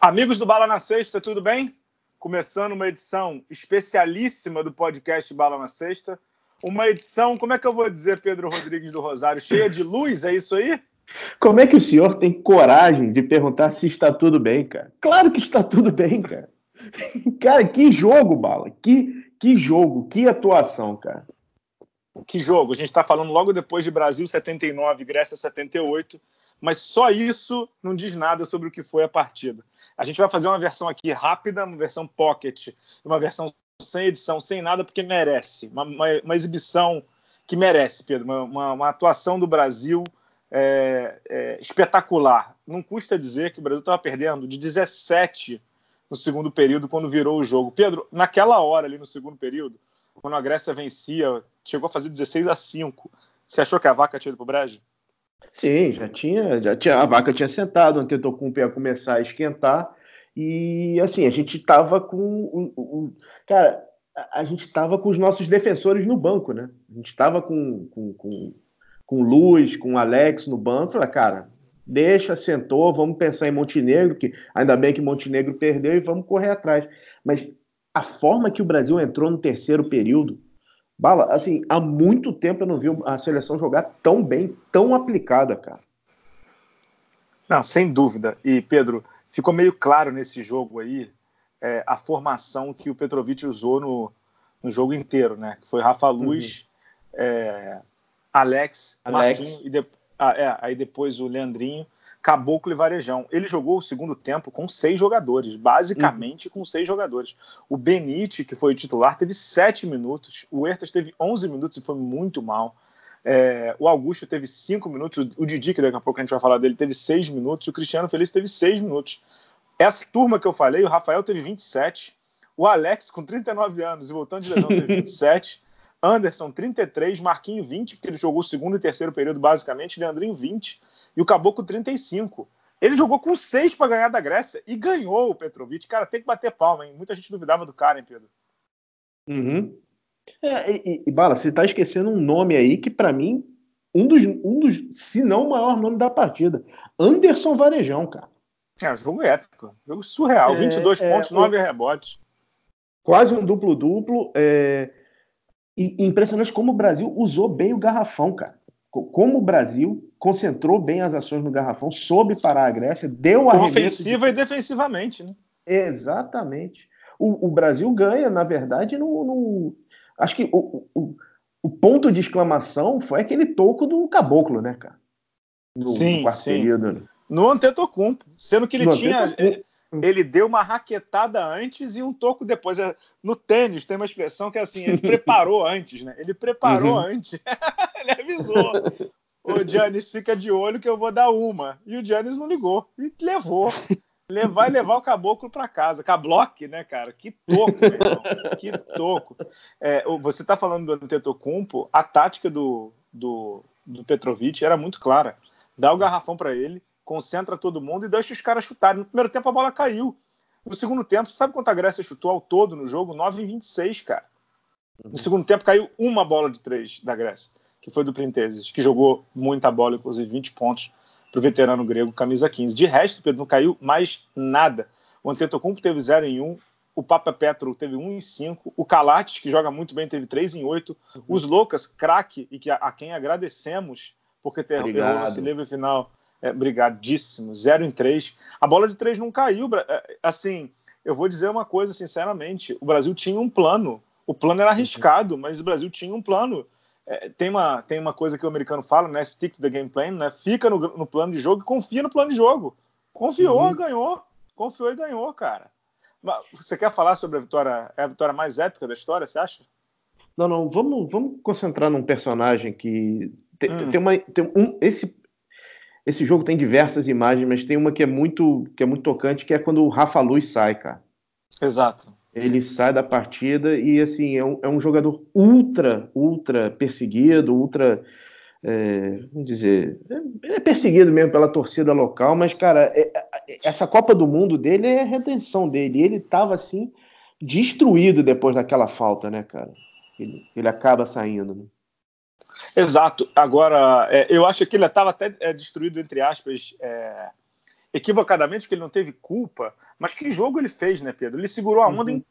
Amigos do Bala na Sexta, tudo bem? Começando uma edição especialíssima do podcast Bala na Sexta. Uma edição, como é que eu vou dizer, Pedro Rodrigues do Rosário, cheia de luz, é isso aí? Como é que o senhor tem coragem de perguntar se está tudo bem, cara? Claro que está tudo bem, cara. Cara, que jogo, Bala. Que, que jogo, que atuação, cara. Que jogo. A gente está falando logo depois de Brasil 79, Grécia 78, mas só isso não diz nada sobre o que foi a partida. A gente vai fazer uma versão aqui rápida, uma versão pocket, uma versão sem edição, sem nada, porque merece. Uma, uma, uma exibição que merece, Pedro. Uma, uma atuação do Brasil é, é, espetacular. Não custa dizer que o Brasil estava perdendo de 17 no segundo período, quando virou o jogo. Pedro, naquela hora ali no segundo período, quando a Grécia vencia, chegou a fazer 16 a 5. Você achou que a vaca tinha ido para o Brejo? Sim, já tinha, já tinha, a vaca tinha sentado, o Antetokounmpo ia começar a esquentar e assim, a gente tava com o, o cara, a, a gente tava com os nossos defensores no banco, né? A gente tava com com, com, com Luz, com Alex no banco, falei, cara, deixa, sentou, vamos pensar em Montenegro, que ainda bem que Montenegro perdeu e vamos correr atrás. Mas a forma que o Brasil entrou no terceiro período, Bala, assim, há muito tempo eu não vi a seleção jogar tão bem, tão aplicada, cara. Não, sem dúvida. E, Pedro, ficou meio claro nesse jogo aí é, a formação que o Petrovic usou no, no jogo inteiro, né? Que foi Rafa Luz, uhum. é, Alex, Alex, Marquinhos e de, ah, é, aí depois o Leandrinho, Caboclo e Varejão. Ele jogou o segundo tempo com seis jogadores, basicamente uhum. com seis jogadores. O Benite, que foi o titular, teve sete minutos. O Ertas teve onze minutos e foi muito mal. É, o Augusto teve cinco minutos. O Didi, que daqui a pouco a gente vai falar dele, teve seis minutos. O Cristiano Feliz teve seis minutos. Essa turma que eu falei, o Rafael teve 27. O Alex, com 39 anos e voltando de lesão, teve 27. Anderson, 33, Marquinho, 20, porque ele jogou o segundo e terceiro período, basicamente, Leandrinho, 20, e o Caboclo, 35. Ele jogou com 6 para ganhar da Grécia e ganhou o Petrovic. Cara, tem que bater palma, hein? Muita gente duvidava do cara, hein, Pedro? Uhum. É, e, e, Bala, você está esquecendo um nome aí que, para mim, um dos, um dos, se não o maior nome da partida. Anderson Varejão, cara. É, jogo épico. Jogo surreal. É, 22 é, pontos, 9 rebotes. Quase um duplo-duplo. É, e impressionante como o Brasil usou bem o garrafão, cara. Como o Brasil concentrou bem as ações no garrafão, soube parar a Grécia, deu a Ofensiva de... e defensivamente, né? Exatamente. O, o, Brasil ganha, na verdade, no. no... Acho que o, o, o, ponto de exclamação foi aquele toco do caboclo, né, cara? No, sim, no quarto sim. período. Né? No Antetokounmpo, sendo que ele no tinha. Ele deu uma raquetada antes e um toco depois. É, no tênis tem uma expressão que é assim: ele preparou antes, né? Ele preparou uhum. antes. ele avisou. O Giannis fica de olho que eu vou dar uma. E o Giannis não ligou. E levou. Vai levar o caboclo para casa. Cabloque, né, cara? Que toco, meu irmão. Que toco. É, você tá falando do Antetokounmpo, a tática do, do, do Petrovic era muito clara. Dá o garrafão para ele, concentra todo mundo e deixa os caras chutarem. No primeiro tempo a bola caiu. No segundo tempo, sabe quanto a Grécia chutou ao todo no jogo? 9 em 26, cara. No segundo tempo caiu uma bola de três da Grécia, que foi do Printezes, que jogou muita bola, inclusive 20 pontos para o veterano grego, camisa 15. De resto, Pedro, não caiu mais nada. O Antetokounmpo teve 0 em 1, o Papa Petro teve 1 em 5, o Calates, que joga muito bem, teve 3 em 8, uhum. os Loucas, craque, e que a, a, quem agradecemos porque ter errou nesse livro final, é, brigadíssimo, 0 em 3. A bola de 3 não caiu. É, assim, eu vou dizer uma coisa sinceramente: o Brasil tinha um plano. O plano era arriscado, mas o Brasil tinha um plano. É, tem, uma, tem uma coisa que o americano fala, né? Stick to the game plan, né? Fica no, no plano de jogo e confia no plano de jogo. Confiou, uhum. ganhou. Confiou e ganhou, cara. Você quer falar sobre a vitória? É a vitória mais épica da história, você acha? Não, não, vamos, vamos concentrar num personagem que tem, hum. tem uma. Tem um, esse, esse jogo tem diversas imagens, mas tem uma que é muito que é muito tocante, que é quando o Rafa Luz sai, cara. Exato. Ele sai da partida e assim é um, é um jogador ultra, ultra perseguido, ultra é, vamos dizer, é, perseguido mesmo pela torcida local, mas, cara, é, é, essa Copa do Mundo dele é a redenção dele. Ele tava assim, destruído depois daquela falta, né, cara? Ele, ele acaba saindo. Né? Exato. Agora, é, eu acho que ele estava até é, destruído, entre aspas, é, equivocadamente porque ele não teve culpa, mas que jogo ele fez, né, Pedro? Ele segurou a onda uhum. em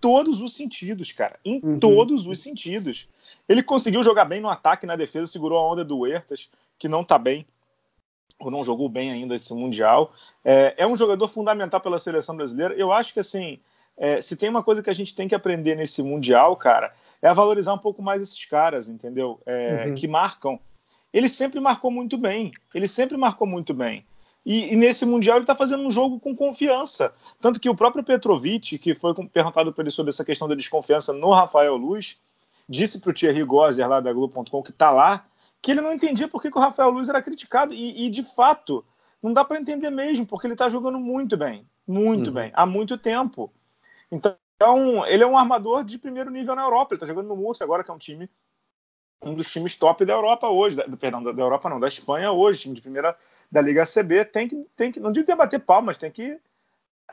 todos os sentidos, cara. Em uhum. todos os sentidos. Ele conseguiu jogar bem no ataque, na defesa, segurou a onda do Huertas, que não tá bem, ou não jogou bem ainda esse Mundial. É, é um jogador fundamental pela seleção brasileira. Eu acho que, assim, é, se tem uma coisa que a gente tem que aprender nesse Mundial, cara, é a valorizar um pouco mais esses caras, entendeu? É, uhum. Que marcam. Ele sempre marcou muito bem. Ele sempre marcou muito bem. E, e, nesse Mundial ele está fazendo um jogo com confiança. Tanto que o próprio Petrovic, que foi perguntado por ele sobre essa questão da desconfiança no Rafael Luz, disse para o Thierry Gozer, lá da Globo.com, que está lá, que ele não entendia por que, que o Rafael Luz era criticado. E, e de fato, não dá para entender mesmo, porque ele está jogando muito bem. Muito uhum. bem. Há muito tempo. Então, ele é um armador de primeiro nível na Europa. Ele está jogando no Murcia agora, que é um time um dos times top da Europa hoje, da, perdão, da, da, Europa não, da Espanha hoje, time de primeira da Liga ACB, tem que, tem que não digo que é bater palmas, tem que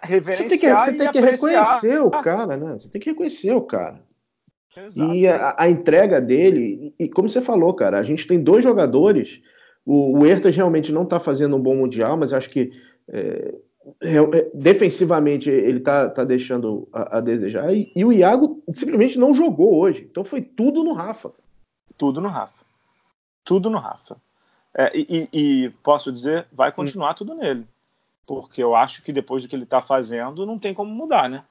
reverenciar Você tem que, você tem que reconhecer o cara, né? Você tem que reconhecer o cara. Exato. E a, a, entrega dele, e, como você falou, cara, a gente tem dois jogadores, o, o Ertas realmente não está fazendo um bom Mundial, mas acho que é, é, defensivamente ele tá, tá deixando a, a desejar, e, e, o Iago simplesmente não jogou hoje, então foi tudo no Rafa. Tudo no Rafa. Tudo no Rafa. É, e, e, posso dizer, vai continuar hum. tudo nele. Porque eu acho que depois do que ele está fazendo, não tem como mudar, né?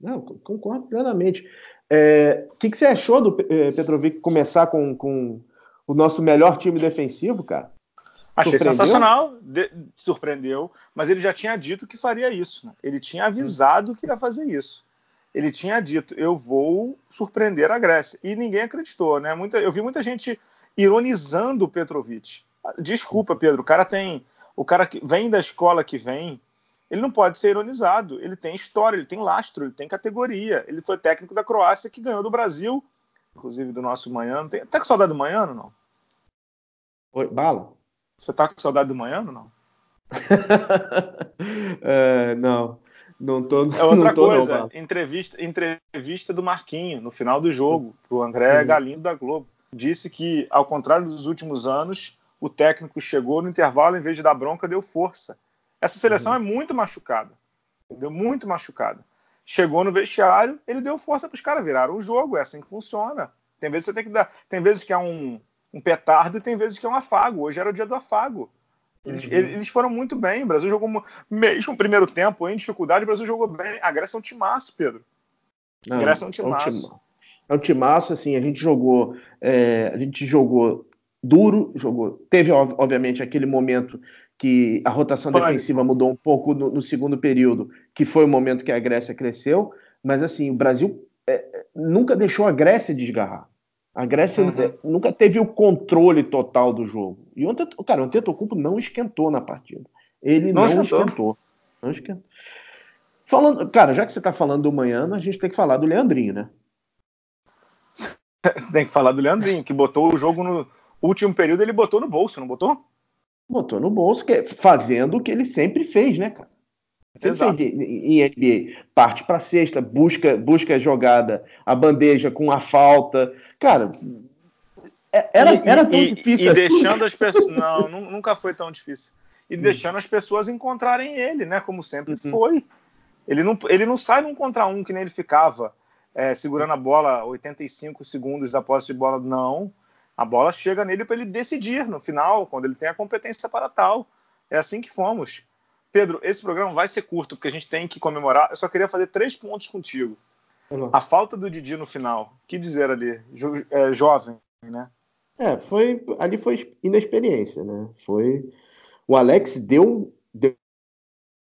Não, concordo plenamente. O é, que, que você achou do é, Petrovic começar com, com o nosso melhor time defensivo, cara? Achei sensacional, de, surpreendeu, mas ele já tinha dito que faria isso. Né? Ele tinha avisado que ia fazer isso ele tinha dito: eu vou surpreender a Grécia. E ninguém acreditou, né? Muita, eu vi muita gente ironizando o Petrovic. Desculpa, Pedro, o cara tem. O cara que vem da escola que vem, ele não pode ser ironizado. Ele tem história, ele tem lastro, ele tem categoria. Ele foi técnico da Croácia que ganhou do Brasil, inclusive do nosso Manhã. Tem, tá com saudade do Manhã ou não? Oi, bala? Você tá com saudade do Manhã ou não? é, não. Não tô, é outra tô, coisa, não, entrevista, entrevista do Marquinho no final do jogo, pro André uhum. Galindo da Globo. Disse que, ao contrário dos últimos anos, o técnico chegou no intervalo, em vez de dar bronca, deu força. Essa seleção uhum. é muito machucada. Deu muito machucada. Chegou no vestiário, ele deu força para os caras, viraram o jogo, é assim que funciona. Tem vezes que você tem que dar. Tem vezes que é um, um petardo e tem vezes que é um afago. Hoje era o dia do afago. Eles, uhum. eles, foram muito bem. O Brasil jogou, mesmo no primeiro tempo, em dificuldade, o Brasil jogou bem. A Grécia é um timaço, Pedro. Não, a Grécia é um timaço. É um timaço, assim, a gente jogou, é, a gente jogou duro, jogou. Teve, obviamente, aquele momento que a rotação Pânico. defensiva mudou um pouco no, no, segundo período, que foi o momento que a Grécia cresceu, mas assim, o Brasil é, nunca deixou a Grécia desgarrar. A Grécia uhum. nunca teve o controle total do jogo. E ontem, cara, o Antetokounmpo não esquentou na partida. Ele não, não esquentou. Não esquentou. Falando, cara, já que você está falando do Manhã, a gente tem que falar do Leandrinho, né? tem que falar do Leandrinho, que botou o jogo no último período, ele botou no bolso, não botou? Botou no bolso, é fazendo o que ele sempre fez, né, cara? Exato. em NBA, parte para cesta, busca, busca a jogada, a bandeja com a falta. Cara, é, era, e, era tão e, difícil e assim. deixando as pessoas. Não, nunca foi tão difícil. E hum. deixando as pessoas encontrarem ele, né? Como sempre uhum. foi. Ele não, ele não sai num contra um que nem ele ficava é, segurando a bola 85 segundos da posse de bola. Não. A bola chega nele para ele decidir no final, quando ele tem a competência para tal. É assim que fomos. Pedro, esse programa vai ser curto, porque a gente tem que comemorar. Eu só queria fazer três pontos contigo. Uhum. A falta do Didi no final. que dizer ali? Jo, é, jovem, né? É, foi, ali foi inexperiência, né? Foi. O Alex deu, deu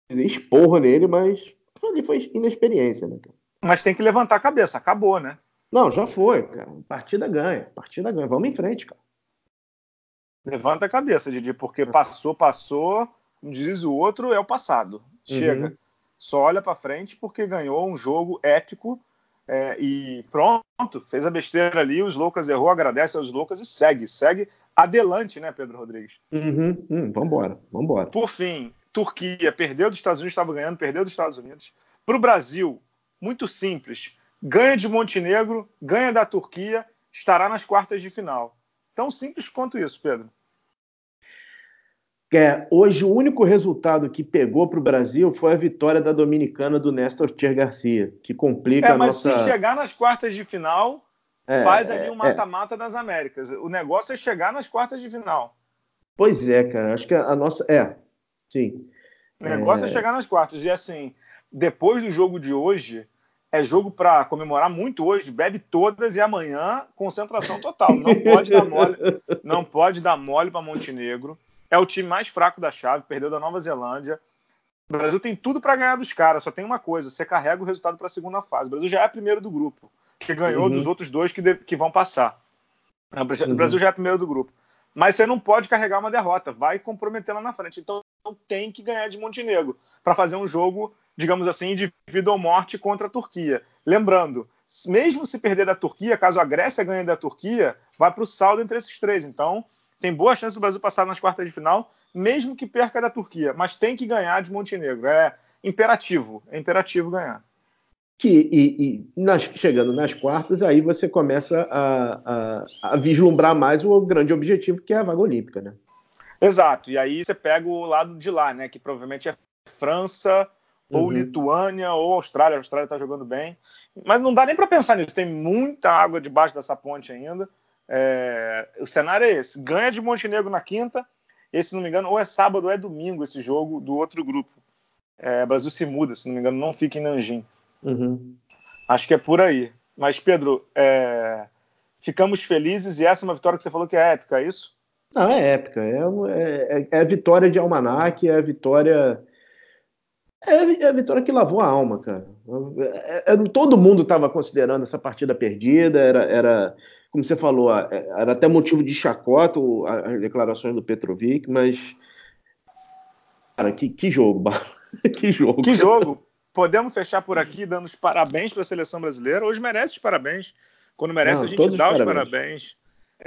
esporro nele, mas ali foi inexperiência, né, Mas tem que levantar a cabeça, acabou, né? Não, já foi, cara. Partida ganha, partida ganha. Vamos em frente, cara. Levanta a cabeça, Didi, porque passou, passou como diz o outro, é o passado. Chega. Uhum. Só olha para frente porque ganhou um jogo épico é, e pronto, fez a besteira ali, os Loucas errou, agradece aos Loucas e segue. Segue adelante, né, Pedro Rodrigues? Uhum, uhum, vambora, vambora. Por fim, Turquia perdeu dos Estados Unidos, estava ganhando, perdeu dos Estados Unidos. Para o Brasil, muito simples. Ganha de Montenegro, ganha da Turquia, estará nas quartas de final. Tão simples quanto isso, Pedro. É, hoje o único resultado que pegou para o Brasil foi a vitória da dominicana do Néstor Tier Garcia, que complica é, a nossa... mas se chegar nas quartas de final, é, faz ali um é. mata-mata é. das Américas. O negócio é chegar nas quartas de final. Pois é, cara. Acho que a, nossa... É, sim. O negócio é... é chegar nas quartas. E assim, depois do jogo de hoje, é jogo para comemorar muito hoje, bebe todas e amanhã concentração total. Não pode dar mole, não pode dar mole para Montenegro é o time mais fraco da chave, perdeu da Nova Zelândia. O Brasil tem tudo para ganhar dos caras, só tem uma coisa: você carrega o resultado para a segunda fase. O Brasil já é primeiro do grupo, que ganhou uhum. dos outros dois que, de, que vão passar. O uhum. Brasil já é primeiro do grupo. Mas você não pode carregar uma derrota, vai comprometer lá na frente. Então tem que ganhar de Montenegro para fazer um jogo, digamos assim, de vida ou morte contra a Turquia. Lembrando, mesmo se perder da Turquia, caso a Grécia ganhe da Turquia, vai para o saldo entre esses três. Então tem boa chance do Brasil passar nas quartas de final, mesmo que perca da Turquia, mas tem que ganhar de Montenegro. É imperativo, é imperativo ganhar. Que, e, e nas, chegando nas quartas, aí você começa a, a, a, vislumbrar mais o grande objetivo, que é a vaga olímpica, né? Exato, e aí você pega o lado de lá, né? Que provavelmente é França, ou uhum. Lituânia, ou Austrália. A Austrália está jogando bem. Mas não dá nem para pensar nisso, tem muita água debaixo dessa ponte ainda. É, o cenário é esse: ganha de Montenegro na quinta. Esse, se não me engano, ou é sábado ou é domingo esse jogo do outro grupo. É, Brasil se muda, se não me engano, não fica em Nanjing. Uhum. Acho que é por aí. Mas, Pedro, é, ficamos felizes e essa é uma vitória que você falou que é épica, é isso? Não, é épica. É, é, é a vitória de Almanac, é a vitória. É, a vitória que lavou a alma, cara. todo mundo estava considerando essa partida perdida, era, era como você falou, é, era até motivo de chacota as declarações do Petrovic, mas. Cara, que, que jogo, que jogo. Que jogo. Podemos fechar por aqui dando os parabéns para a seleção brasileira. Hoje merece os parabéns. Quando merece, Não, a gente dá os parabéns. parabéns.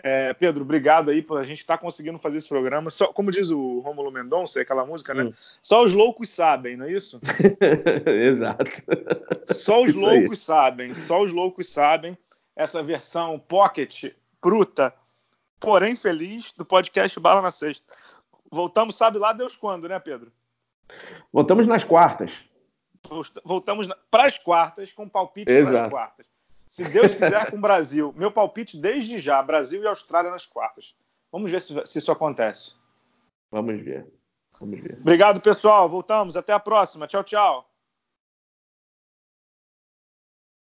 É, Pedro, obrigado aí por a gente estar tá conseguindo fazer esse programa. Só, como diz o Rômulo Mendonça, aquela música, né? Hum. Só os loucos sabem, não é isso? Exato. Só os isso loucos aí. sabem, só os loucos sabem essa versão pocket, bruta, porém feliz, do podcast Bala na Sexta. Voltamos, sabe lá Deus quando, né, Pedro? Voltamos nas quartas. Voltamos para as quartas, com palpite para as quartas. Se Deus quiser com o Brasil. Meu palpite desde já, Brasil e Austrália nas quartas. Vamos ver se, se isso acontece. Vamos ver. Vamos ver. Obrigado, pessoal. Voltamos. Até a próxima. Tchau, tchau.